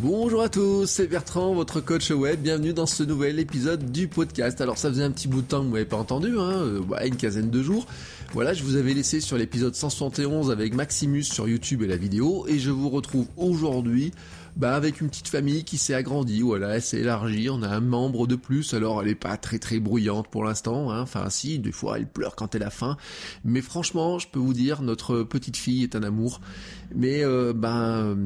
Bonjour à tous, c'est Bertrand, votre coach web. Bienvenue dans ce nouvel épisode du podcast. Alors ça faisait un petit bout de temps que vous m'avez pas entendu, hein, euh, ouais, une quinzaine de jours. Voilà, je vous avais laissé sur l'épisode 171 avec Maximus sur YouTube et la vidéo, et je vous retrouve aujourd'hui bah, avec une petite famille qui s'est agrandie, voilà, elle s'est élargie, on a un membre de plus, alors elle est pas très très bruyante pour l'instant, hein. enfin si, des fois elle pleure quand elle a faim, mais franchement, je peux vous dire, notre petite fille est un amour, mais euh, ben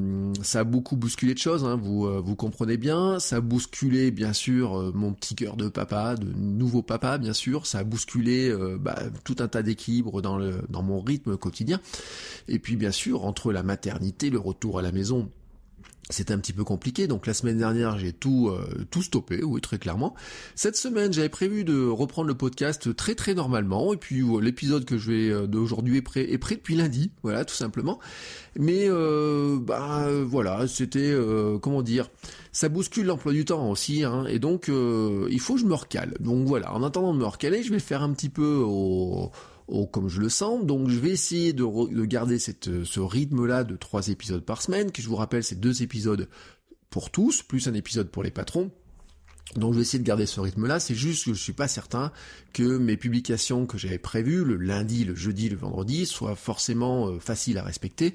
ça a beaucoup bousculé de choses, hein, vous euh, vous comprenez bien, ça a bousculé bien sûr euh, mon petit cœur de papa, de nouveau papa bien sûr, ça a bousculé bah, tout un tas d'équilibres dans dans mon rythme quotidien, et puis bien sûr entre la maternité, le retour à la maison c'était un petit peu compliqué, donc la semaine dernière j'ai tout euh, tout stoppé, oui très clairement. Cette semaine j'avais prévu de reprendre le podcast très très normalement, et puis euh, l'épisode que je vais euh, d'aujourd'hui est prêt est prêt depuis lundi, voilà tout simplement. Mais euh, bah voilà, c'était comment dire, ça bouscule l'emploi du temps aussi, hein, et donc il faut que je me recale. Donc voilà, en attendant de me recaler, je vais faire un petit peu au comme je le sens. Donc je vais essayer de, garder cette, ce rythme-là de trois épisodes par semaine, qui je vous rappelle c'est deux épisodes pour tous, plus un épisode pour les patrons. Donc je vais essayer de garder ce rythme-là, c'est juste que je suis pas certain que mes publications que j'avais prévues, le lundi, le jeudi, le vendredi, soient forcément euh, faciles à respecter.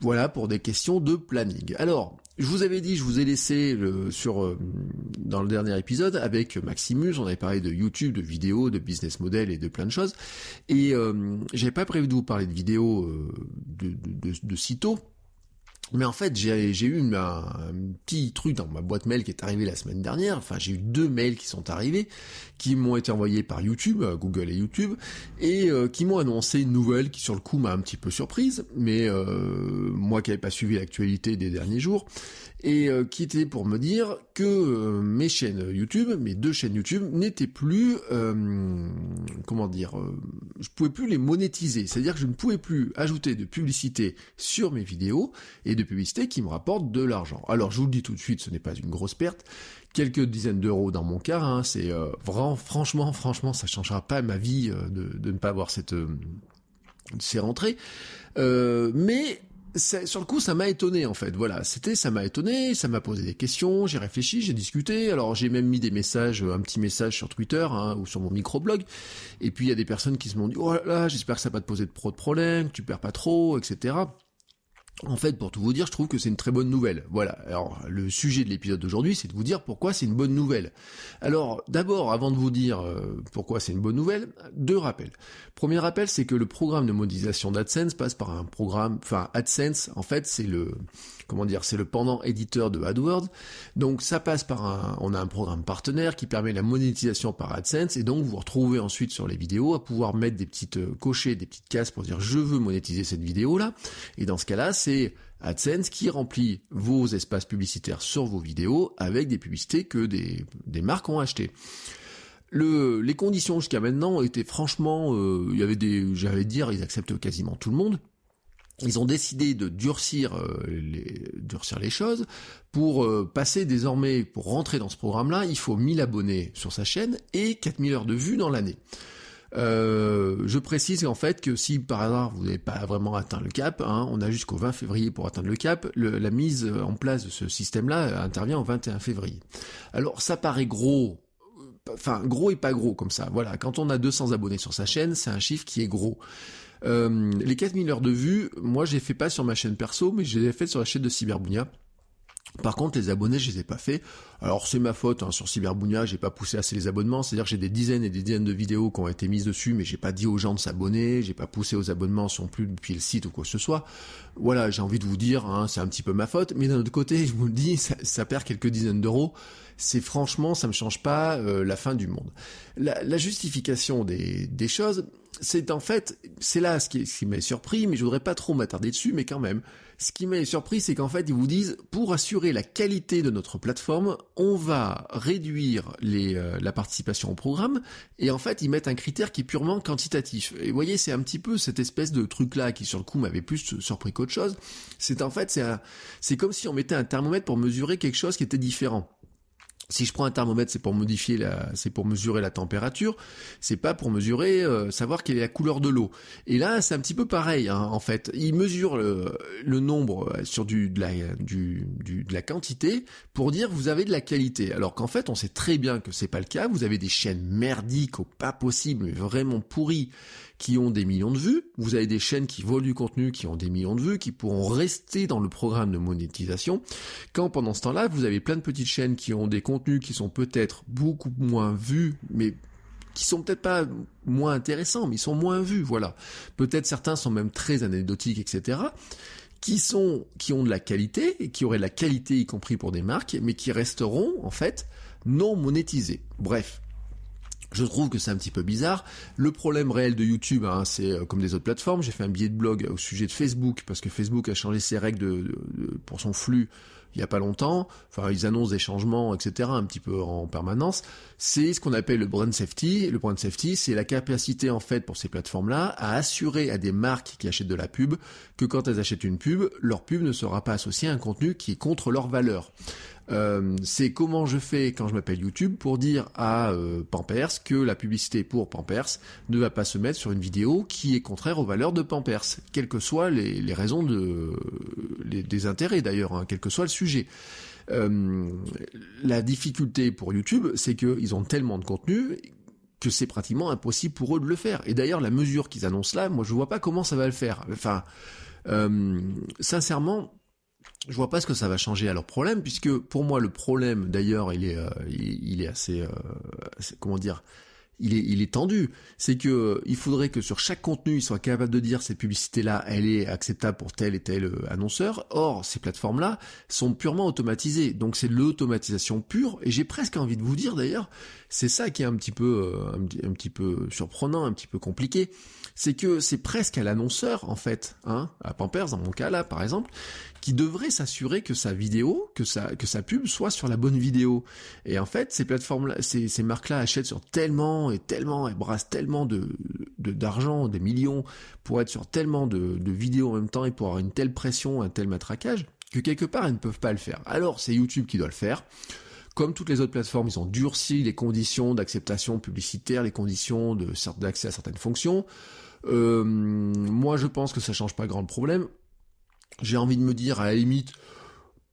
Voilà pour des questions de planning. Alors, je vous avais dit, je vous ai laissé le, sur euh, dans le dernier épisode avec Maximus, on avait parlé de YouTube, de vidéos, de business model et de plein de choses. Et euh, j'avais pas prévu de vous parler de vidéos euh, de, de, de, de sitôt mais en fait, j'ai eu un, petit truc dans ma boîte mail qui est arrivé la semaine dernière. Enfin, j'ai eu deux mails qui sont arrivés, qui m'ont été envoyés par YouTube, euh, Google et YouTube, et euh, qui m'ont annoncé une nouvelle qui, sur le coup, m'a un petit peu surprise. Mais euh, moi qui n'avais pas suivi l'actualité des derniers jours, et euh, qui était pour me dire que euh, mes chaînes YouTube, mes deux chaînes YouTube, n'étaient plus, euh, comment dire, je pouvais plus les monétiser, c'est-à-dire que je ne pouvais plus ajouter de publicité sur mes vidéos et de publicité qui me rapportent de l'argent. Alors je vous le dis tout de suite, ce n'est pas une grosse perte, quelques dizaines d'euros dans mon cas, hein, c'est vraiment, franchement, franchement, ça changera pas ma vie de, de, ne pas avoir cette ces rentrées. mais sur le coup, ça m'a étonné en fait. Voilà, c'était, ça m'a étonné, ça m'a posé des questions, j'ai réfléchi, j'ai discuté. Alors j'ai même mis des messages, un petit message sur Twitter hein, ou sur mon microblog. Et puis il y a des personnes qui se m'ont dit, oh là là, j'espère que ça va te poser trop de problèmes, que tu perds pas trop, etc. En fait, pour tout vous dire, je trouve que c'est une très bonne nouvelle. Voilà. Alors, le sujet de l'épisode d'aujourd'hui, c'est de vous dire pourquoi c'est une bonne nouvelle. Alors, d'abord, avant de vous dire euh, pourquoi c'est une bonne nouvelle, deux rappels. Premier rappel, c'est que le programme de modélisation d'AdSense passe par un programme, enfin, AdSense, en fait, c'est le, comment dire, c'est le pendant éditeur de AdWords. Donc, ça passe par un, on a un programme partenaire qui permet la monétisation par AdSense, et donc vous retrouvez ensuite sur les vidéos à pouvoir mettre des petites, euh, cocher des petites cases pour dire je veux monétiser cette vidéo-là. Et dans ce cas-là, c'est AdSense qui remplit vos espaces publicitaires sur vos vidéos avec des publicités que des, marques ont achetées. Le, les conditions jusqu'à maintenant étaient franchement, euh, il y avait des, j'allais dire, ils acceptent quasiment tout le monde. Ils ont décidé de durcir, euh, les, choses pour euh, passer désormais, pour rentrer dans ce programme-là, il faut 1000 abonnés sur sa chaîne et 4000 heures de vues dans l'année. Euh, je précise en fait que si par hasard vous n'avez pas vraiment atteint le cap, hein, on a jusqu'au 20 février pour atteindre le cap, la mise en place de ce système-là intervient au 21 février. Alors ça paraît gros, enfin gros et pas gros comme ça. Voilà, quand on a 200 abonnés sur sa chaîne, c'est un chiffre qui est gros. Euh, les 4000 heures de vue, moi j'ai fait pas sur ma chaîne perso, mais je les ai fait sur la chaîne de Cyberbounia. Par contre, les abonnés, je les ai pas fait. Alors c'est ma faute hein, sur Cyberbounia, j'ai pas poussé assez les abonnements. C'est-à-dire que j'ai des dizaines et des dizaines de vidéos qui ont été mises dessus, mais j'ai pas dit aux gens de s'abonner, j'ai pas poussé aux abonnements si on plus depuis le site ou quoi que ce soit. Voilà, j'ai envie de vous dire, hein, c'est un petit peu ma faute. Mais d'un autre côté, je vous le dis, ça, perd quelques dizaines d'euros. C'est franchement, ça me change pas euh, la fin du monde. La, justification des, des choses, c'est en fait, c'est là ce qui, ce qui m'a surpris, mais je voudrais pas trop m'attarder dessus, mais quand même, ce qui m'a surpris, c'est qu'en fait, ils vous disent, pour assurer la qualité de notre plateforme, on va réduire les, euh, la participation au programme, et en fait, ils mettent un critère qui est purement quantitatif. Et vous voyez, c'est un petit peu cette espèce de truc-là qui, sur le coup, m'avait plus surpris qu'autre chose. C'est en fait, c'est comme si on mettait un thermomètre pour mesurer quelque chose qui était différent. Si je prends un thermomètre, c'est pour modifier la, c'est pour mesurer la température, c'est pas pour mesurer, euh, savoir quelle est la couleur de l'eau. Et là, c'est un petit peu pareil, hein, en fait. Il mesure le, nombre euh, sur du de la, quantité pour dire vous avez de la qualité. Alors qu'en fait, on sait très bien que c'est pas le cas. Vous avez des chaînes merdiques au pas possible, mais vraiment pourries, qui ont des millions de vues. Vous avez des chaînes qui volent du contenu, qui ont des millions de vues, qui pourront rester dans le programme de monétisation. Quand pendant ce temps-là, vous avez plein de petites chaînes qui ont des contenus qui sont peut-être beaucoup moins vus, mais qui sont peut-être pas moins intéressants, mais ils sont moins vus, voilà. Peut-être certains sont même très anecdotiques, etc qui sont qui ont de la qualité et qui auraient de la qualité y compris pour des marques mais qui resteront en fait non monétisés. Bref, je trouve que c'est un petit peu bizarre. Le problème réel de YouTube, hein, c'est euh, comme des autres plateformes. J'ai fait un billet de blog au sujet de Facebook parce que Facebook a changé ses règles de, pour son flux il y a pas longtemps. Enfin, ils annoncent des changements, etc. un petit peu en permanence. C'est ce qu'on appelle le brand safety. Le brand safety, c'est la capacité en fait pour ces plateformes-là à assurer à des marques qui achètent de la pub que quand elles achètent une pub, leur pub ne sera pas associée à un contenu qui est contre leur valeur. Euh, c'est comment je fais quand je m'appelle YouTube pour dire à euh, Pampers que la publicité pour Pampers ne va pas se mettre sur une vidéo qui est contraire aux valeurs de Pampers, quelles que soient les, raisons de, les, des intérêts d'ailleurs, hein, quel que soit le sujet. Euh, la difficulté pour YouTube, c'est qu'ils ont tellement de contenu que c'est pratiquement impossible pour eux de le faire. Et d'ailleurs, la mesure qu'ils annoncent là, moi je vois pas comment ça va le faire. Enfin, sincèrement, je vois pas ce que ça va changer à leur problème, puisque pour moi le problème, d'ailleurs, il est, euh, il, est assez, euh, comment dire, il est, il est tendu. C'est que euh, il faudrait que sur chaque contenu, ils soient capables de dire cette publicité-là, elle est acceptable pour tel et tel annonceur. Or, ces plateformes-là sont purement automatisées, donc c'est l'automatisation pure. Et j'ai presque envie de vous dire d'ailleurs, c'est ça qui est un petit peu, un petit peu surprenant, un petit peu compliqué c'est que c'est presque à l'annonceur en fait, hein, à Pampers dans mon cas là par exemple, qui devrait s'assurer que sa vidéo, que sa que sa pub soit sur la bonne vidéo. Et en fait, ces plateformes là, ces, ces marques là achètent sur tellement et tellement, elles brassent tellement de d'argent, des millions pour être sur tellement de, de vidéos en même temps et pour avoir une telle pression, un tel matraquage que quelque part elles ne peuvent pas le faire. Alors c'est YouTube qui doit le faire comme toutes les autres plateformes, ils ont durci les conditions d'acceptation publicitaire, les conditions de d'accès à certaines fonctions. Euh, moi, je pense que ça change pas grand problème. J'ai envie de me dire, à la limite,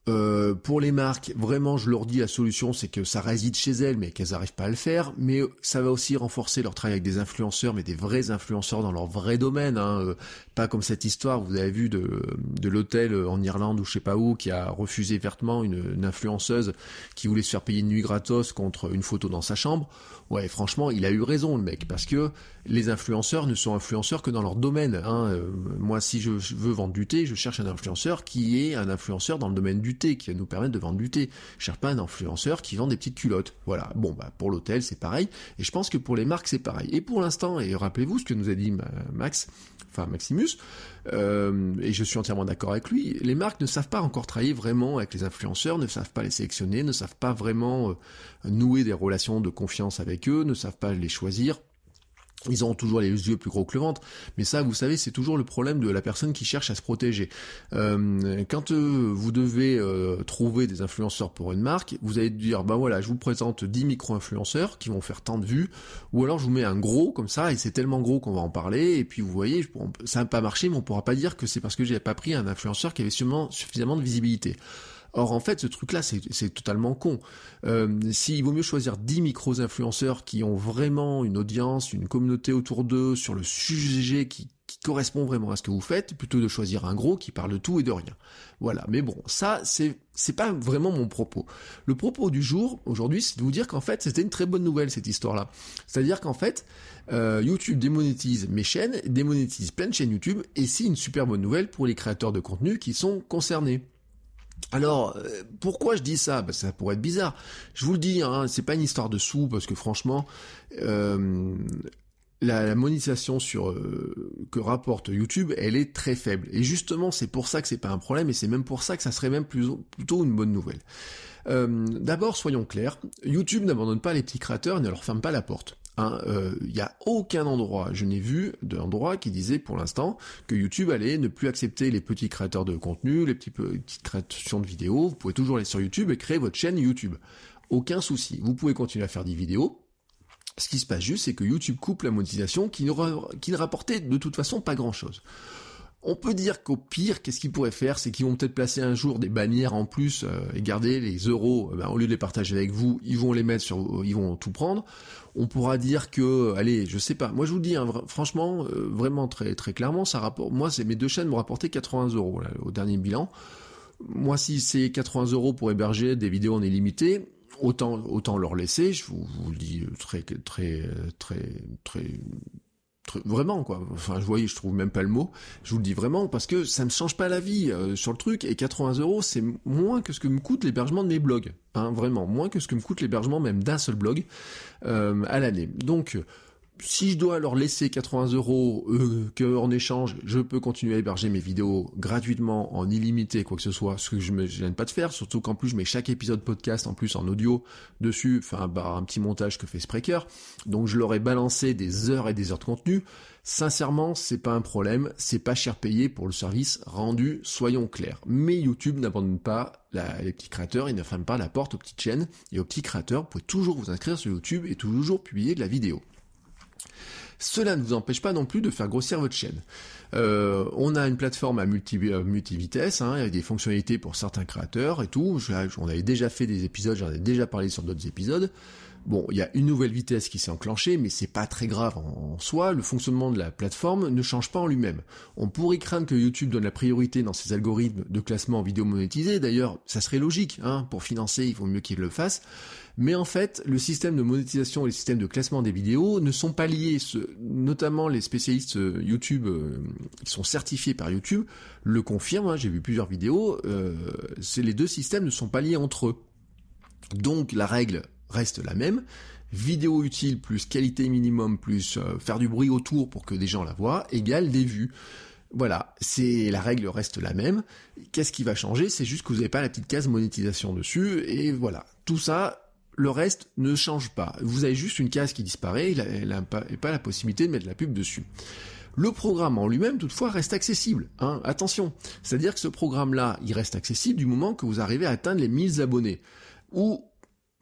euh, pour les marques, vraiment, je leur dis la solution, c'est que ça réside chez elles, mais qu'elles n'arrivent pas à le faire. Mais ça va aussi renforcer leur travail avec des influenceurs, mais des vrais influenceurs dans leur vrai domaine. Hein. Euh, pas comme cette histoire, vous avez vu de, l'hôtel en Irlande ou je sais pas où, qui a refusé vertement une, une, influenceuse qui voulait se faire payer une nuit gratos contre une photo dans sa chambre. Ouais, franchement, il a eu raison le mec, parce que les influenceurs ne sont influenceurs que dans leur domaine. Hein. Euh, moi, si je veux vendre du thé, je cherche un influenceur qui est un influenceur dans le domaine du qui va nous permettre de vendre du thé. Je cherche pas un influenceur qui vend des petites culottes. Voilà. Bon, bah pour l'hôtel, c'est pareil. Et je pense que pour les marques, c'est pareil. Et pour l'instant, et rappelez-vous ce que nous a dit Max, enfin Maximus, euh, et je suis entièrement d'accord avec lui, les marques ne savent pas encore travailler vraiment avec les influenceurs, ne savent pas les sélectionner, ne savent pas vraiment euh, nouer des relations de confiance avec eux, ne savent pas les choisir. Ils ont toujours les yeux plus gros que le ventre, mais ça, vous savez, c'est toujours le problème de la personne qui cherche à se protéger. Euh, quand euh, vous devez euh, trouver des influenceurs pour une marque, vous allez dire, bah voilà, je vous présente 10 micro-influenceurs qui vont faire tant de vues, ou alors je vous mets un gros comme ça, et c'est tellement gros qu'on va en parler, et puis vous voyez, ça n'a pas marché, mais on pourra pas dire que c'est parce que j'ai pas pris un influenceur qui avait suffisamment de visibilité. Or, en fait, ce truc-là, c'est totalement con. Euh, S'il vaut mieux choisir 10 micros-influenceurs qui ont vraiment une audience, une communauté autour d'eux sur le sujet qui, correspond vraiment à ce que vous faites, plutôt de choisir un gros qui parle de tout et de rien. Voilà. Mais bon, ça, c'est c'est pas vraiment mon propos. Le propos du jour, aujourd'hui, c'est de vous dire qu'en fait, c'était une très bonne nouvelle, cette histoire-là. C'est-à-dire qu'en fait, euh, YouTube démonétise mes chaînes, démonétise plein de chaînes YouTube, et c'est une super bonne nouvelle pour les créateurs de contenu qui sont concernés. Alors, euh, pourquoi je dis ça? Bah, Ça pourrait être bizarre. Je vous le dis, hein, c'est pas une histoire de sous, parce que franchement, euh, la, monétisation sur euh, que rapporte YouTube, elle est très faible. Et justement, c'est pour ça que c'est pas un problème, et c'est même pour ça que ça serait même plutôt une bonne nouvelle. D'abord, soyons clairs, YouTube n'abandonne pas les petits créateurs et ne leur ferme pas la porte. Il hein. n'y a aucun endroit, je n'ai vu d'endroit qui disait pour l'instant que YouTube allait ne plus accepter les petits créateurs de contenu, les petites créations de vidéos. Vous pouvez toujours aller sur YouTube et créer votre chaîne YouTube. Aucun souci. Vous pouvez continuer à faire des vidéos, ce qui se passe juste, c'est que YouTube coupe la monétisation qui ne, qui ne rapportait de toute façon pas grand-chose. On peut dire qu'au pire, qu'est-ce qu'ils pourraient faire? C'est qu'ils vont peut-être placer un jour des bannières en plus euh, et garder les euros. Eh ben, au lieu de les partager avec vous, ils vont les mettre sur, ils vont tout prendre. On pourra dire que, allez, je sais pas. Moi, je vous dis, hein, franchement, euh, vraiment très très clairement, ça rapporte. Moi, c'est mes deux chaînes m'ont rapporté 80 euros au dernier bilan. Moi, si c'est 80 euros pour héberger des vidéos en illimité, autant autant leur laisser. Je vous, vous le dis très très très très vraiment quoi. Enfin, je voyais, je trouve même pas le mot. Je vous le dis vraiment parce que ça me change pas la vie euh, sur le truc. Et 80 euros, c'est moins que ce que me coûte l'hébergement de mes blogs. Hein, vraiment, moins que ce que me coûte l'hébergement même d'un seul blog euh, à l'année. Donc si je dois leur laisser 80 euros, euh, que échange, je peux continuer à héberger mes vidéos gratuitement, en illimité, quoi que ce soit, ce que je me gêne pas de faire, surtout qu'en plus je mets chaque épisode podcast en plus en audio dessus, enfin bah, un petit montage que fait Spreaker, donc je leur ai balancé des heures et des heures de contenu. Sincèrement, c'est pas un problème, c'est pas cher payé pour le service rendu, soyons clairs. Mais YouTube n'abandonne pas les petits créateurs, il ne ferme pas la porte aux petites chaînes et aux petits créateurs, vous pouvez toujours vous inscrire sur YouTube et toujours publier de la vidéo. Cela ne vous empêche pas non plus de faire grossir votre chaîne. Euh, on a une plateforme à multi, vitesse hein, avec des fonctionnalités pour certains créateurs et tout. On avait déjà fait des épisodes, j'en ai déjà parlé sur d'autres épisodes. Bon, il y a une nouvelle vitesse qui s'est enclenchée, mais c'est pas très grave en, soi. Le fonctionnement de la plateforme ne change pas en lui-même. On pourrait craindre que YouTube donne la priorité dans ses algorithmes de classement en vidéo monétisée. D'ailleurs, ça serait logique. Hein, pour financer, il vaut mieux qu'il le fasse. Mais en fait, le système de monétisation et le système de classement des vidéos ne sont pas liés. notamment les spécialistes euh, YouTube euh, qui sont certifiés par YouTube le confirment. Hein, j'ai vu plusieurs vidéos. Euh, les deux systèmes ne sont pas liés entre eux. Donc la règle reste la même. Vidéo utile plus qualité minimum plus euh, faire du bruit autour pour que des gens la voient égale des vues. Voilà, c'est la règle reste la même. Qu'est-ce qui va changer? C'est juste que vous n'avez pas la petite case monétisation dessus et voilà. Tout ça, le reste ne change pas. Vous avez juste une case qui disparaît et pas, la possibilité de mettre la pub dessus. Le programme en lui-même, toutefois, reste accessible. Hein. Attention, c'est-à-dire que ce programme-là, il reste accessible du moment que vous arrivez à atteindre les 1000 abonnés. Ou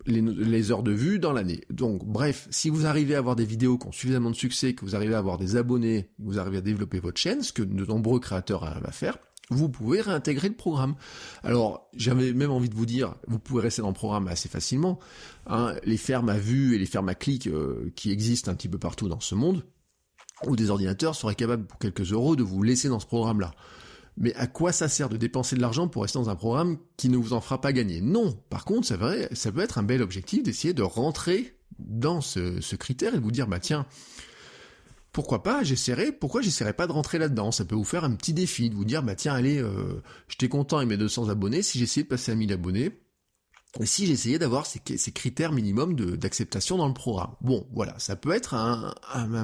les, heures de vue dans l'année. Donc bref, si vous arrivez à avoir des vidéos qui ont suffisamment de succès, que vous arrivez à avoir des abonnés, que vous arrivez à développer votre chaîne, ce que de nombreux créateurs arrivent à faire, vous pouvez réintégrer le programme. Alors, j'avais même envie de vous dire, vous pouvez rester dans le programme assez facilement. Hein, les fermes à vue et les fermes à clic euh, qui existent un petit peu partout dans ce monde, ou des ordinateurs seraient capables pour quelques euros de vous laisser dans ce programme-là. Mais à quoi ça sert de dépenser de l'argent pour rester dans un programme qui ne vous en fera pas gagner? Non. Par contre, ça, vrai, ça peut être un bel objectif d'essayer de rentrer dans ce, critère et de vous dire, bah tiens, pourquoi pas, j'essaierai, pourquoi j'essaierai pas de rentrer là-dedans? Ça peut vous faire un petit défi, de vous dire, bah tiens, allez, euh, j'étais content avec mes 200 abonnés, si j'essayais de passer à 1000 abonnés, si j'essayais d'avoir ces, critères minimums d'acceptation dans le programme? Bon, voilà, ça peut être un,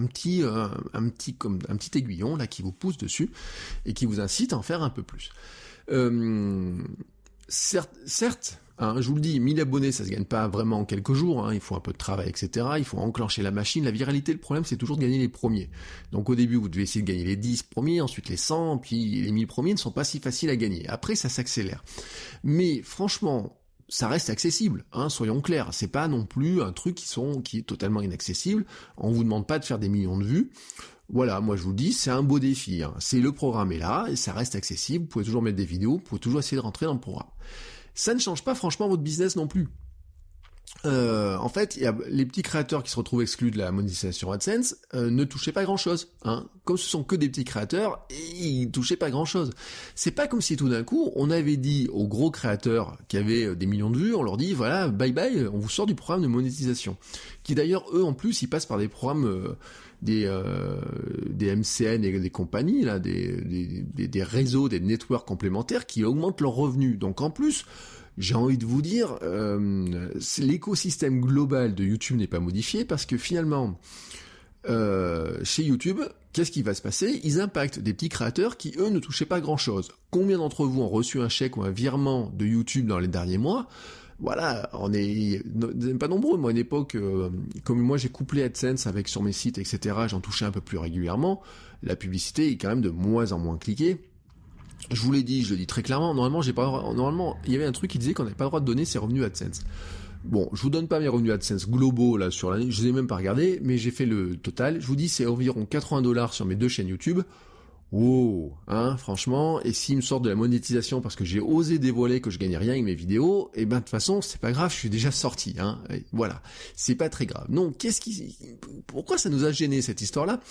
petit, euh, un, petit, comme, un petit aiguillon là qui vous pousse dessus et qui vous incite à en faire un peu plus. Euh, certes, certes hein, je vous le dis, 1000 abonnés, ça se gagne pas vraiment en quelques jours, hein, il faut un peu de travail, etc. Il faut enclencher la machine. La viralité, le problème, c'est toujours de gagner les premiers. Donc au début, vous devez essayer de gagner les 10 premiers, ensuite les 100, puis les 1000 premiers ne sont pas si faciles à gagner. Après, ça s'accélère. Mais franchement, ça reste accessible, hein, soyons clairs. C'est pas non plus un truc qui sont qui est totalement inaccessible. On vous demande pas de faire des millions de vues. Voilà, moi je vous dis, c'est un beau défi. Hein. C'est le programme est là et ça reste accessible. Vous pouvez toujours mettre des vidéos, vous pouvez toujours essayer de rentrer dans le programme. Ça ne change pas franchement votre business non plus. Euh, en fait, y a les petits créateurs qui se retrouvent exclus de la monétisation AdSense euh, ne touchaient pas grand-chose. Hein. Comme ce sont que des petits créateurs, ils touchaient pas grand-chose. C'est pas comme si tout d'un coup, on avait dit aux gros créateurs qui avaient euh, des millions de vues, on leur dit voilà, bye bye, on vous sort du programme de monétisation. Qui d'ailleurs, eux en plus, ils passent par des programmes des des MCN et des compagnies là, des, des, des réseaux, des networks complémentaires qui augmentent leurs revenus. Donc en plus j'ai envie de vous dire, euh, l'écosystème global de YouTube n'est pas modifié parce que finalement, euh, chez YouTube, qu'est-ce qui va se passer? Ils impactent des petits créateurs qui, eux, ne touchaient pas grand-chose. Combien d'entre vous ont reçu un chèque ou un virement de YouTube dans les derniers mois? Voilà, on est pas nombreux. Moi, à une époque, euh, comme moi, j'ai couplé AdSense avec sur mes sites, etc. J'en touchais un peu plus régulièrement. La publicité est quand même de moins en moins cliquée. Je vous l'ai dit, je le dis très clairement. Normalement, j'ai pas. Normalement, il y avait un truc qui disait qu'on n'avait pas le droit de donner ses revenus AdSense. Bon, je vous donne pas mes revenus AdSense globaux là sur l'année, je les ai même pas regardés, mais j'ai fait le total. Je vous dis c'est environ 80 dollars sur mes deux chaînes YouTube. Wow, hein, franchement, et s'ils me sortent de la monétisation parce que j'ai osé dévoiler que je gagnais rien avec mes vidéos, et eh ben de toute façon, c'est pas grave, je suis déjà sorti, hein. voilà, c'est pas très grave. Non, qu'est-ce qui, pourquoi ça nous a gêné cette histoire-là?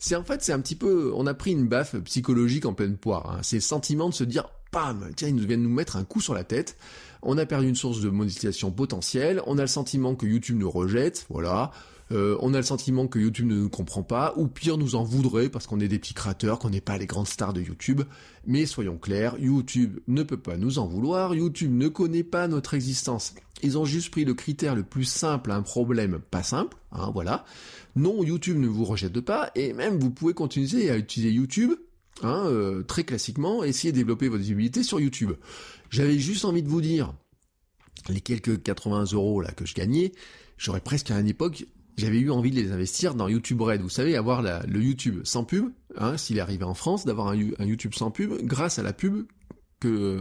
C'est en fait, c'est un petit peu, on a pris une baffe psychologique en pleine poire. Hein. C'est le sentiment de se dire, pam, tiens, ils viennent nous mettre un coup sur la tête on a perdu une source de monétisation potentielle, on a le sentiment que YouTube nous rejette, voilà, euh, on a le sentiment que YouTube ne nous comprend pas, ou pire nous en voudrait parce qu'on est des petits créateurs, qu'on n'est pas les grandes stars de YouTube. Mais soyons clairs, YouTube ne peut pas nous en vouloir, YouTube ne connaît pas notre existence. Ils ont juste pris le critère le plus simple à un problème pas simple, hein, voilà. Non, YouTube ne vous rejette pas, et même vous pouvez continuer à utiliser YouTube Hein, euh, très classiquement, essayer de développer votre visibilité sur YouTube. J'avais juste envie de vous dire, les quelques 80 euros là que je gagnais, j'aurais presque à une époque, j'avais eu envie de les investir dans YouTube Red. Vous savez, avoir le YouTube sans pub, hein, s'il est arrivé en France, d'avoir un, YouTube sans pub, grâce à la pub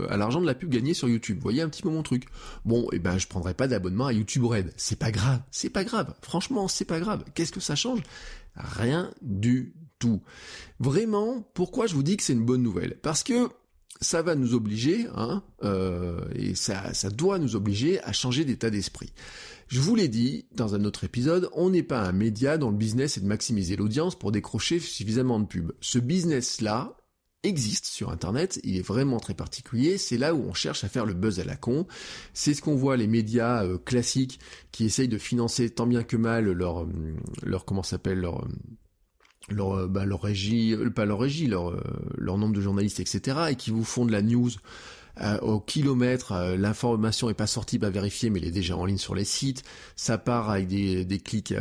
à l'argent de la pub gagné sur YouTube. Vous voyez un petit peu mon truc. Bon, et eh ben je prendrai pas d'abonnement à YouTube Red. C'est pas grave, c'est pas grave. Franchement, c'est pas grave. Qu'est-ce que ça change? Rien du tout. Vraiment, pourquoi je vous dis que c'est une bonne nouvelle? Parce que ça va nous obliger, hein, euh, et ça doit nous obliger à changer d'état d'esprit. Je vous l'ai dit dans un autre épisode, on n'est pas un média dont le business est de maximiser l'audience pour décrocher suffisamment de pubs. Ce business-là existe sur Internet, il est vraiment très particulier, c'est là où on cherche à faire le buzz à la con, c'est ce qu'on voit les médias euh, classiques qui essayent de financer tant bien que mal leur, euh, leur comment s'appelle, leur leur, euh, bah, leur régie, pas leur régie, leur, leur nombre de journalistes, etc., et qui vous font de la news au kilomètre, l'information est pas sortie, pas vérifiée, mais elle est déjà en ligne sur les sites. Ça part avec des, des clics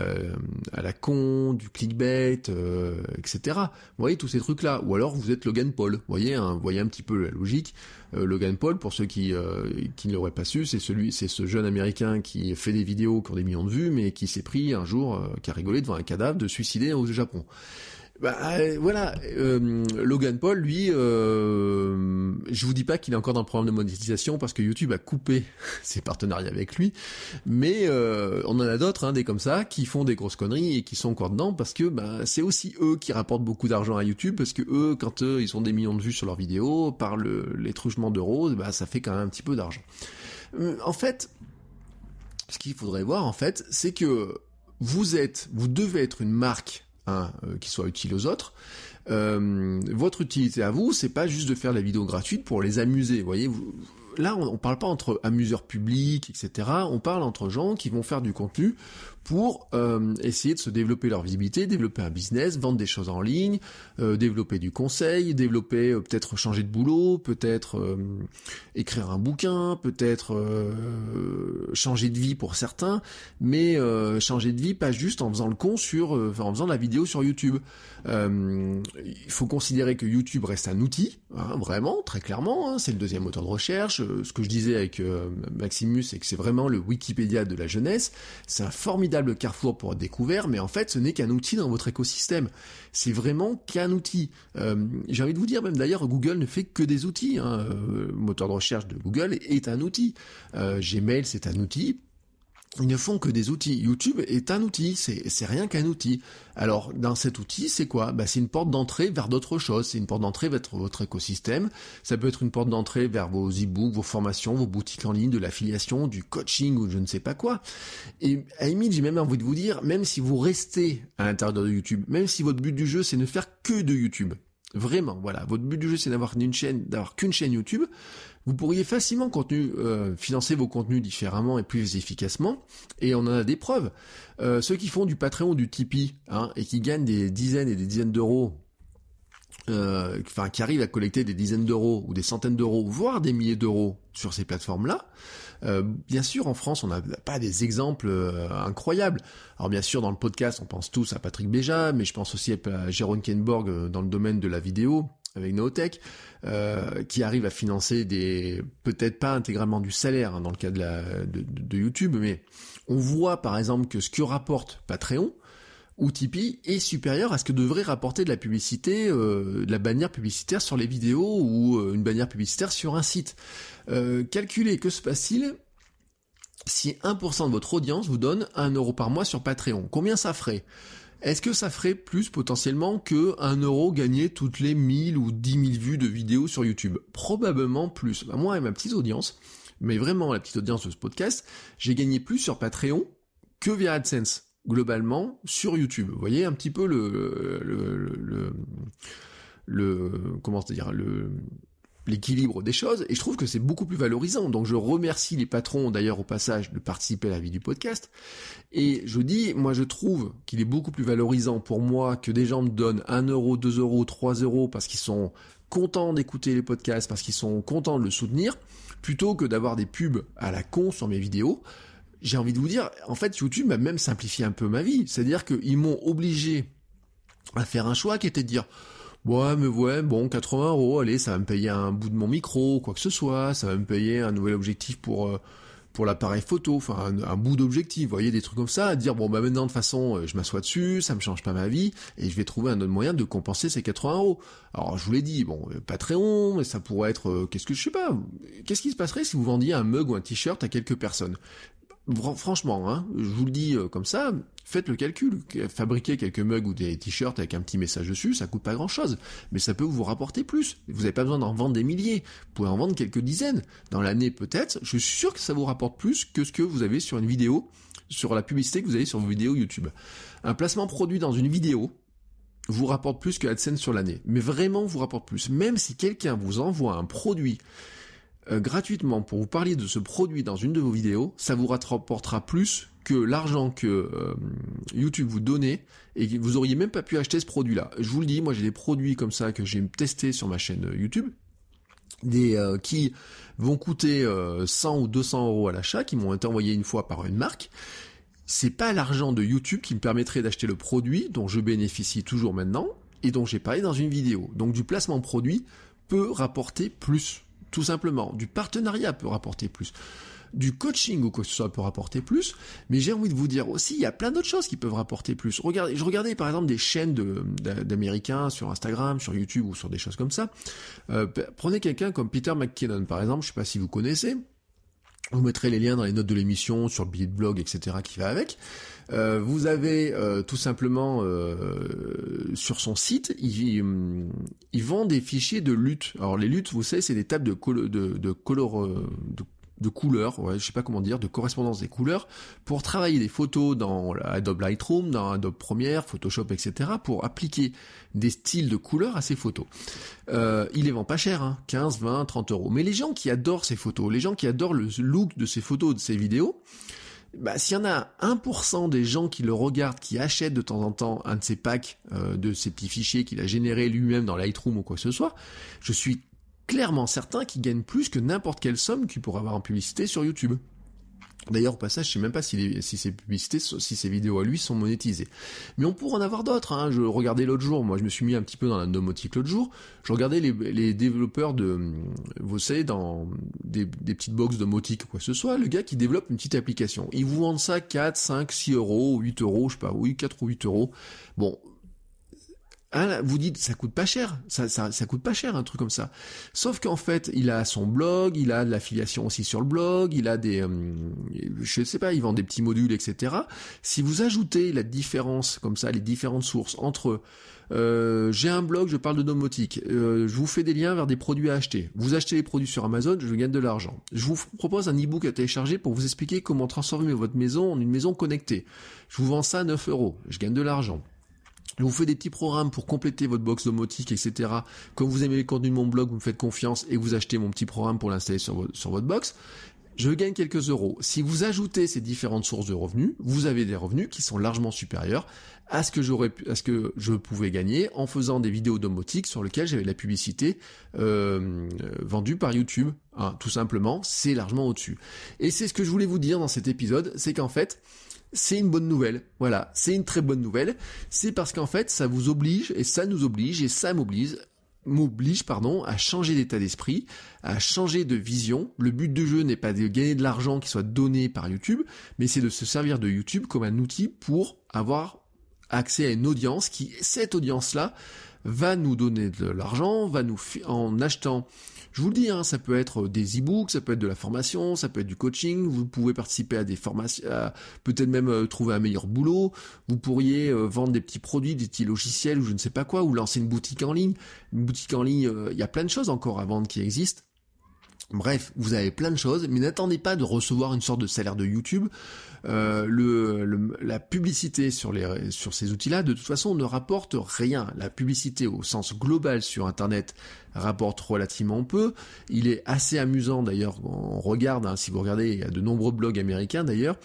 à la con, du clickbait, etc. Vous voyez tous ces trucs-là. Ou alors vous êtes Logan Paul. Vous voyez, hein, voyez un petit peu la logique. Logan Paul, pour ceux qui qui ne l'auraient pas su, c'est celui, c'est ce jeune américain qui fait des vidéos qui ont des millions de vues, mais qui s'est pris un jour, qui a rigolé devant un cadavre de suicider au Japon. Bah euh, voilà, euh, Logan Paul, lui, euh, je vous dis pas qu'il est encore dans le programme de monétisation parce que YouTube a coupé ses partenariats avec lui, mais euh, on en a d'autres, hein, des comme ça, qui font des grosses conneries et qui sont encore dedans parce que bah, c'est aussi eux qui rapportent beaucoup d'argent à YouTube parce que eux, quand ils ont des millions de vues sur leurs vidéos, par le, les truchements d'euros, bah, ça fait quand même un petit peu d'argent. En fait, ce qu'il faudrait voir en fait, c'est que vous êtes, vous devez être une marque euh, qui soit utile aux autres. Euh, votre utilité à vous, c'est pas juste de faire la vidéo gratuite pour les amuser. Voyez, vous, là, on, on parle pas entre amuseurs publics, etc. On parle entre gens qui vont faire du contenu pour euh, essayer de se développer leur visibilité, développer un business, vendre des choses en ligne, euh, développer du conseil, développer euh, peut-être changer de boulot, peut-être écrire un bouquin, peut-être changer de vie pour certains, mais changer de vie pas juste en faisant le con sur, en faisant la vidéo sur YouTube. il faut considérer que YouTube reste un outil, hein, vraiment, très clairement. Hein, c'est le deuxième moteur de recherche. Ce que je disais avec Maximus, c'est que c'est vraiment le Wikipédia de la jeunesse. C'est un formidable carrefour pour être découvert, mais en fait, ce n'est qu'un outil dans votre écosystème. C'est vraiment qu'un outil. Euh, j'ai envie de vous dire, même d'ailleurs, Google ne fait que des outils. Hein. Euh, moteur de recherche de Google est un outil. Euh, Gmail, c'est un outil ils ne font que des outils. YouTube est un outil, c'est rien qu'un outil. Alors, dans cet outil, c'est quoi? Bah, C'est une porte d'entrée vers d'autres choses, c'est une porte d'entrée vers votre écosystème, ça peut être une porte d'entrée vers vos e-books, vos formations, vos boutiques en ligne, de l'affiliation, du coaching ou je ne sais pas quoi. Et à limite, j'ai même envie de vous dire, même si vous restez à l'intérieur de YouTube, même si votre but du jeu, c'est ne faire que de YouTube, Vraiment, voilà. Votre but du jeu, c'est d'avoir une chaîne, d'avoir qu'une chaîne YouTube. Vous pourriez facilement euh, financer vos contenus différemment et plus efficacement. Et on en a des preuves. Euh, ceux qui font du Patreon du Tipeee hein, et qui gagnent des dizaines et des dizaines d'euros euh, enfin qui arrivent à collecter des dizaines d'euros ou des centaines d'euros, voire des milliers d'euros sur ces plateformes-là. Bien sûr, en France, on n'a pas des exemples incroyables. Alors bien sûr, dans le podcast, on pense tous à Patrick Béja, mais je pense aussi à Jérôme Kenborg dans le domaine de la vidéo avec Nootech, qui arrive à financer des peut-être pas intégralement du salaire hein, dans le cas de YouTube, mais on voit par exemple que ce que rapporte Patreon, ou Tipeee est supérieur à ce que devrait rapporter de la publicité, euh, de la bannière publicitaire sur les vidéos ou euh, une bannière publicitaire sur un site. Euh, calculez, que se passe-t-il si 1% de votre audience vous donne 1 euro par mois sur Patreon Combien ça ferait? Est-ce que ça ferait plus potentiellement que 1 euro gagné toutes les 1000 ou 10 000 vues de vidéos sur YouTube? Probablement plus. Bah, moi et ma petite audience, mais vraiment la petite audience de ce podcast, j'ai gagné plus sur Patreon que via AdSense globalement sur YouTube. Vous voyez un petit peu le le, le, comment dire le l'équilibre des choses et je trouve que c'est beaucoup plus valorisant. Donc je remercie les patrons d'ailleurs au passage de participer à la vie du podcast et je dis moi je trouve qu'il est beaucoup plus valorisant pour moi que des gens me donnent 1 euro, 2 euros, 3 euros parce qu'ils sont contents d'écouter les podcasts, parce qu'ils sont contents de le soutenir, plutôt que d'avoir des pubs à la con sur mes vidéos j'ai envie de vous dire, en fait, YouTube m'a même simplifié un peu ma vie. C'est-à-dire qu'ils m'ont obligé à faire un choix qui était de dire, ouais, mais ouais, bon, 80 euros, allez, ça va me payer un bout de mon micro, quoi que ce soit, ça va me payer un nouvel objectif pour euh, l'appareil photo, enfin un, bout d'objectif, vous voyez, des trucs comme ça, à dire bon bah maintenant de toute façon euh, je m'assois dessus, ça me change pas ma vie, et je vais trouver un autre moyen de compenser ces 80 euros. Alors je vous l'ai dit, bon, euh, Patreon, mais ça pourrait être, qu'est-ce que je sais pas, qu'est-ce qui se passerait si vous vendiez un mug ou un t-shirt à quelques personnes? Franchement, hein, je vous le dis euh, comme ça, faites le calcul. Fabriquer quelques mugs ou des t-shirts avec un petit message dessus, ça coûte pas grand chose, mais ça peut vous rapporter plus. Vous n'avez pas besoin d'en vendre des milliers, vous pouvez en vendre quelques dizaines. Dans l'année peut-être, je suis sûr que ça vous rapporte plus que ce que vous avez sur une vidéo, sur la publicité que vous avez sur vos vidéos YouTube. Un placement produit dans une vidéo, vous rapporte plus que AdSense sur l'année. Mais vraiment vous rapporte plus. Même si quelqu'un vous envoie un produit euh, gratuitement pour vous parler de ce produit dans une de vos vidéos, ça vous rapportera plus que l'argent que euh, YouTube vous donnait et vous auriez même pas pu acheter ce produit-là. Je vous le dis, moi j'ai des produits comme ça que j'ai testé sur ma chaîne euh, YouTube, des qui vont coûter 100 ou 200 euros à l'achat, qui m'ont été envoyés une fois par une marque. C'est pas l'argent de YouTube qui me permettrait d'acheter le produit dont je bénéficie toujours maintenant et dont j'ai parlé dans une vidéo. Donc du placement produit peut rapporter plus tout simplement. Du partenariat peut rapporter plus. Du coaching ou quoi que ce soit peut rapporter plus, mais j'ai envie de vous dire aussi, il y a plein d'autres choses qui peuvent rapporter plus. Je regardais par exemple des chaînes d'Américains sur Instagram, sur YouTube ou sur des choses comme ça. Euh, prenez quelqu'un comme Peter McKinnon par exemple, je sais pas si vous connaissez. Vous mettrez les liens dans les notes de l'émission, sur le billet de blog, etc. qui va avec. Euh, vous avez euh, tout simplement euh, sur son site, il, vend des fichiers de lutte. Alors les luttes, vous savez, c'est des tables de, de, de, de couleurs, ouais, je sais pas comment dire, de correspondance des couleurs, pour travailler des photos dans Adobe Lightroom, dans Adobe Premiere, Photoshop, etc., pour appliquer des styles de couleurs à ces photos. il les vend pas cher, hein, 15, 20, 30 euros. Mais les gens qui adorent ces photos, les gens qui adorent le look de ces photos, de ces vidéos, bah, s'il y en a 1% des gens qui le regardent, qui achètent de temps en temps un de ces packs, euh, de ces petits fichiers qu'il a générés lui-même dans Lightroom ou quoi que ce soit, je suis clairement certain qu'il gagne plus que n'importe quelle somme qu'il pourrait avoir en publicité sur YouTube. D'ailleurs, au passage, je sais même pas si, si ces publicités, si ces vidéos à lui sont monétisées. Mais on pourrait en avoir d'autres. Hein. Je regardais l'autre jour, moi je me suis mis un petit peu dans la domotique l'autre jour. Je regardais les, développeurs de, vous savez, dans des, petites box domotique ou quoi que ce soit, le gars qui développe une petite application. Ils vous vendent ça 4, 5, 6 euros, 8 euros, je sais pas, oui, 4 ou 8 euros. Bon, Hein, vous dites ça coûte pas cher, ça, ça, ça coûte pas cher un truc comme ça. Sauf qu'en fait, il a son blog, il a de l'affiliation aussi sur le blog, il a des, euh, je sais pas, il vend des petits modules, etc. Si vous ajoutez la différence comme ça, les différentes sources entre euh, j'ai un blog, je parle de domotique, euh, je vous fais des liens vers des produits à acheter. Vous achetez les produits sur Amazon, je gagne de l'argent. Je vous propose un e-book à télécharger pour vous expliquer comment transformer votre maison en une maison connectée. Je vous vends ça à 9 euros, je gagne de l'argent. Je vous fais des petits programmes pour compléter votre box domotique, etc. Comme vous aimez les contenus de mon blog, vous me faites confiance et vous achetez mon petit programme pour l'installer sur, votre, box. je gagne quelques euros. Si vous ajoutez ces différentes sources de revenus, vous avez des revenus qui sont largement supérieurs à ce que j'aurais à ce que je pouvais gagner en faisant des vidéos domotiques sur lesquelles j'avais la publicité euh, vendue par YouTube. Hein, tout simplement, c'est largement au-dessus. Et c'est ce que je voulais vous dire dans cet épisode, c'est qu'en fait, c'est une bonne nouvelle. Voilà, c'est une très bonne nouvelle. C'est parce qu'en fait, ça vous oblige, et ça nous oblige, et ça m'oblige, pardon, à changer d'état d'esprit, à changer de vision. Le but du jeu n'est pas de gagner de l'argent qui soit donné par YouTube, mais c'est de se servir de YouTube comme un outil pour avoir accès à une audience qui, cette audience-là, va nous donner de l'argent, va nous, en achetant je vous le dis, hein, ça peut être des e-books, ça peut être de la formation, ça peut être du coaching, vous pouvez participer à des formations, peut-être même euh, trouver un meilleur boulot, vous pourriez euh, vendre des petits produits, des petits logiciels ou je ne sais pas quoi, ou lancer une boutique en ligne. Une boutique en ligne, euh, il y a plein de choses encore à vendre qui existent. Bref, vous avez plein de choses, mais n'attendez pas de recevoir une sorte de salaire de YouTube. Euh, le, la publicité sur, les, sur ces outils-là, de toute façon, ne rapporte rien. La publicité au sens global sur Internet rapporte relativement peu. Il est assez amusant d'ailleurs, on regarde, hein, si vous regardez, il y a de nombreux blogs américains d'ailleurs,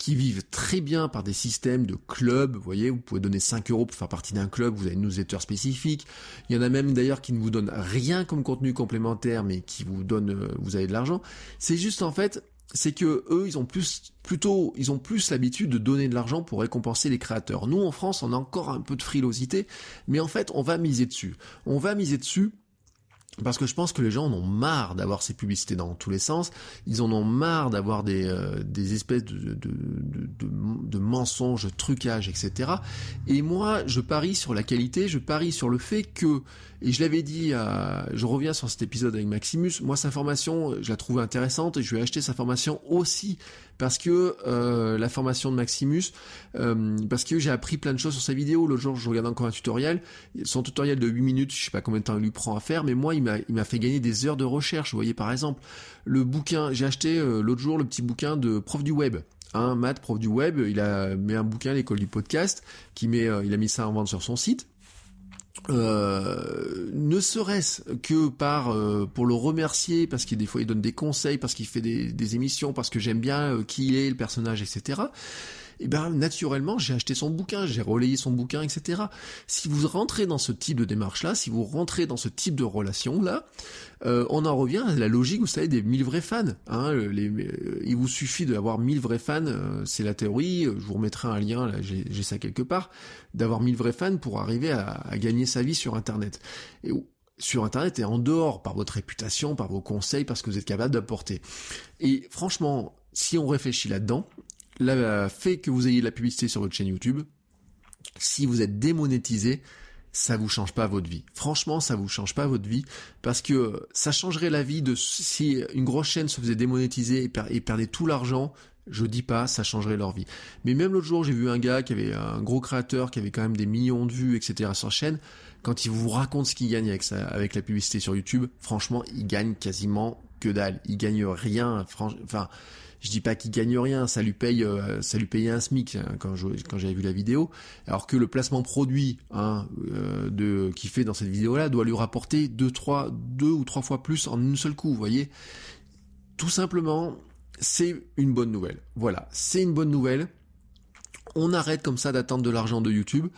qui vivent très bien par des systèmes de clubs. Vous voyez, vous pouvez donner 5 euros pour faire partie d'un club, vous avez une newsletter spécifique. Il y en a même d'ailleurs qui ne vous donnent rien comme contenu complémentaire, mais qui vous donnent, euh, vous avez de l'argent. C'est juste en fait, c'est que eux, ils ont plus, plutôt, ils ont plus l'habitude de donner de l'argent pour récompenser les créateurs. Nous, en France, on a encore un peu de frilosité, mais en fait, on va miser dessus. On va miser dessus parce que je pense que les gens en ont marre d'avoir ces publicités dans tous les sens. Ils en ont marre d'avoir des, euh, des espèces de, de, de, mensonges, trucages, etc. Et moi, je parie sur la qualité, je parie sur le fait que, et je l'avais dit, je reviens sur cet épisode avec Maximus, moi sa formation, je la trouve intéressante et je vais acheter sa formation aussi parce que euh, la formation de Maximus, euh, parce que j'ai appris plein de choses sur sa vidéo. L'autre jour, je regardais encore un tutoriel, son tutoriel de 8 minutes, je sais pas combien de temps il lui prend à faire, mais moi, il m'a, fait gagner des heures de recherche. Vous voyez, par exemple, le bouquin, j'ai acheté euh, l'autre jour le petit bouquin de prof du web. Hein, Matt, prof du web, il a mis un bouquin l'école du podcast, qui met, il a mis ça en vente sur son site. Euh, ne serait-ce que par euh, pour le remercier parce qu'il des fois il donne des conseils parce qu'il fait des, émissions parce que j'aime bien euh, qui il est le personnage etc et eh ben naturellement j'ai acheté son bouquin, j'ai relayé son bouquin, etc. Si vous rentrez dans ce type de démarche-là, si vous rentrez dans ce type de relation-là, euh, on en revient à la logique, vous savez, des 1000 vrais fans. Hein, les, euh, il vous suffit d'avoir 1000 vrais fans, euh, c'est la théorie, je vous remettrai un lien, là j'ai ça quelque part, d'avoir 1000 vrais fans pour arriver à, à gagner sa vie sur Internet. Et, sur Internet et en dehors par votre réputation, par vos conseils, parce que vous êtes capable d'apporter. Et franchement, si on réfléchit là-dedans, le fait que vous ayez de la publicité sur votre chaîne YouTube, si vous êtes démonétisé, ça vous change pas votre vie. Franchement, ça vous change pas votre vie parce que ça changerait la vie de si une grosse chaîne se faisait démonétiser et, perdait tout l'argent. Je dis pas, ça changerait leur vie. Mais même l'autre jour, j'ai vu un gars qui avait un gros créateur, qui avait quand même des millions de vues, etc. sur chaîne. Quand il vous raconte ce qu'il gagne avec avec la publicité sur YouTube, franchement, il gagne quasiment que dalle. Il gagne rien. Enfin, je dis pas qu'il gagne rien, ça lui paye, euh, ça lui payait un SMIC hein, quand quand j'avais vu la vidéo. Alors que le placement produit hein, euh, de qui fait dans cette vidéo-là doit lui rapporter deux, trois, deux ou trois fois plus en une seule coup. Vous voyez, tout simplement, c'est une bonne nouvelle. Voilà, c'est une bonne nouvelle. On arrête comme ça d'attendre de l'argent de YouTube.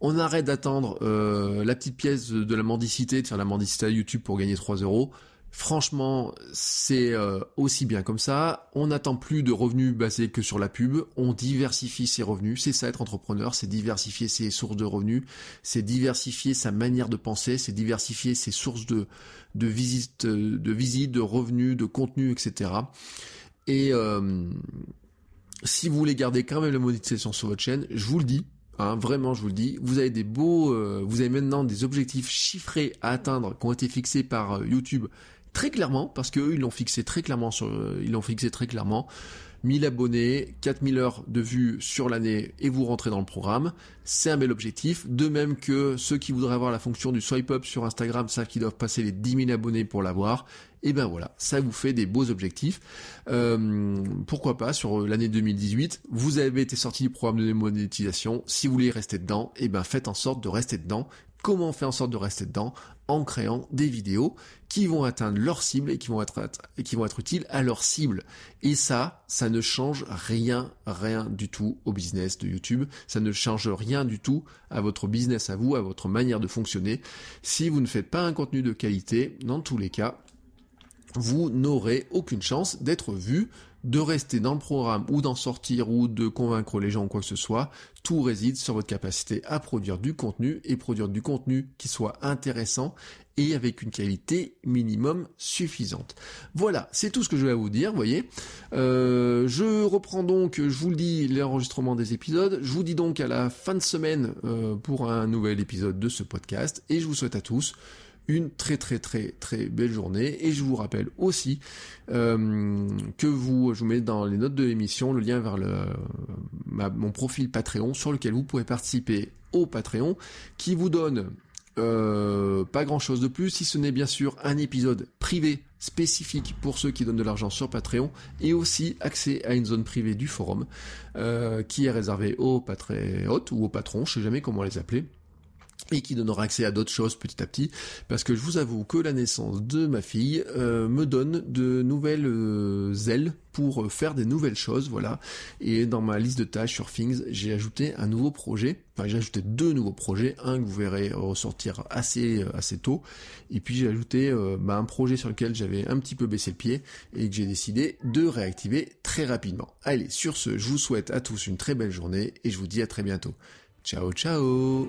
On arrête d'attendre euh, la petite pièce de la mendicité, de faire la mendicité à YouTube pour gagner 3 euros. Franchement, c'est euh, aussi bien comme ça. On n'attend plus de revenus basés que sur la pub. On diversifie ses revenus. C'est ça être entrepreneur, c'est diversifier ses sources de revenus, c'est diversifier sa manière de penser, c'est diversifier ses sources de visites, de visites, de revenus, de contenu, etc. Et euh, si vous voulez garder quand même la monétisation sur votre chaîne, je vous le dis, Hein, vraiment, je vous le dis, vous avez des beaux, euh, vous avez maintenant des objectifs chiffrés à atteindre qui ont été fixés par YouTube très clairement, parce qu'eux, ils l'ont fixé très clairement sur, euh, ils l'ont fixé très clairement. 1000 abonnés, 4000 heures de vues sur l'année et vous rentrez dans le programme. C'est un bel objectif. De même que ceux qui voudraient avoir la fonction du swipe up sur Instagram savent qu'ils doivent passer les 10 000 abonnés pour l'avoir. Et ben voilà, ça vous fait des beaux objectifs. Euh, pourquoi pas sur l'année 2018, vous avez été sorti du programme de monétisation. Si vous voulez rester dedans, et ben faites en sorte de rester dedans Comment faire en sorte de rester dedans? En créant des vidéos qui vont atteindre leur cible et qui vont être, qui vont être utiles à leur cible. Et ça, ça ne change rien, rien du tout au business de YouTube. Ça ne change rien du tout à votre business à vous, à votre manière de fonctionner. Si vous ne faites pas un contenu de qualité, dans tous les cas, vous n'aurez aucune chance d'être vu de rester dans le programme ou d'en sortir ou de convaincre les gens ou quoi que ce soit, tout réside sur votre capacité à produire du contenu et produire du contenu qui soit intéressant et avec une qualité minimum suffisante. Voilà, c'est tout ce que je vais vous dire, vous voyez. Euh, je reprends donc, je vous le dis, l'enregistrement des épisodes. Je vous dis donc à la fin de semaine euh, pour un nouvel épisode de ce podcast et je vous souhaite à tous une très très très très belle journée. Et je vous rappelle aussi euh, que vous je vous mets dans les notes de l'émission le lien vers mon profil Patreon sur lequel vous pouvez participer au Patreon qui vous donne euh, pas grand chose de plus si ce n'est bien sûr un épisode privé spécifique pour ceux qui donnent de l'argent sur Patreon et aussi accès à une zone privée du forum euh, qui est réservée aux patriotes ou aux patrons, je sais jamais comment les appeler et qui donnera accès à d'autres choses petit à petit, parce que je vous avoue que la naissance de ma fille euh, me donne de nouvelles euh, ailes pour faire des nouvelles choses, voilà. Et dans ma liste de tâches sur Things, j'ai ajouté un nouveau projet, enfin j'ai ajouté deux nouveaux projets, un que vous verrez ressortir assez euh, assez tôt, et puis j'ai ajouté bah, un projet sur lequel j'avais un petit peu baissé le pied et que j'ai décidé de réactiver très rapidement. Allez, sur ce, je vous souhaite à tous une très belle journée et je vous dis à très bientôt. Ciao ciao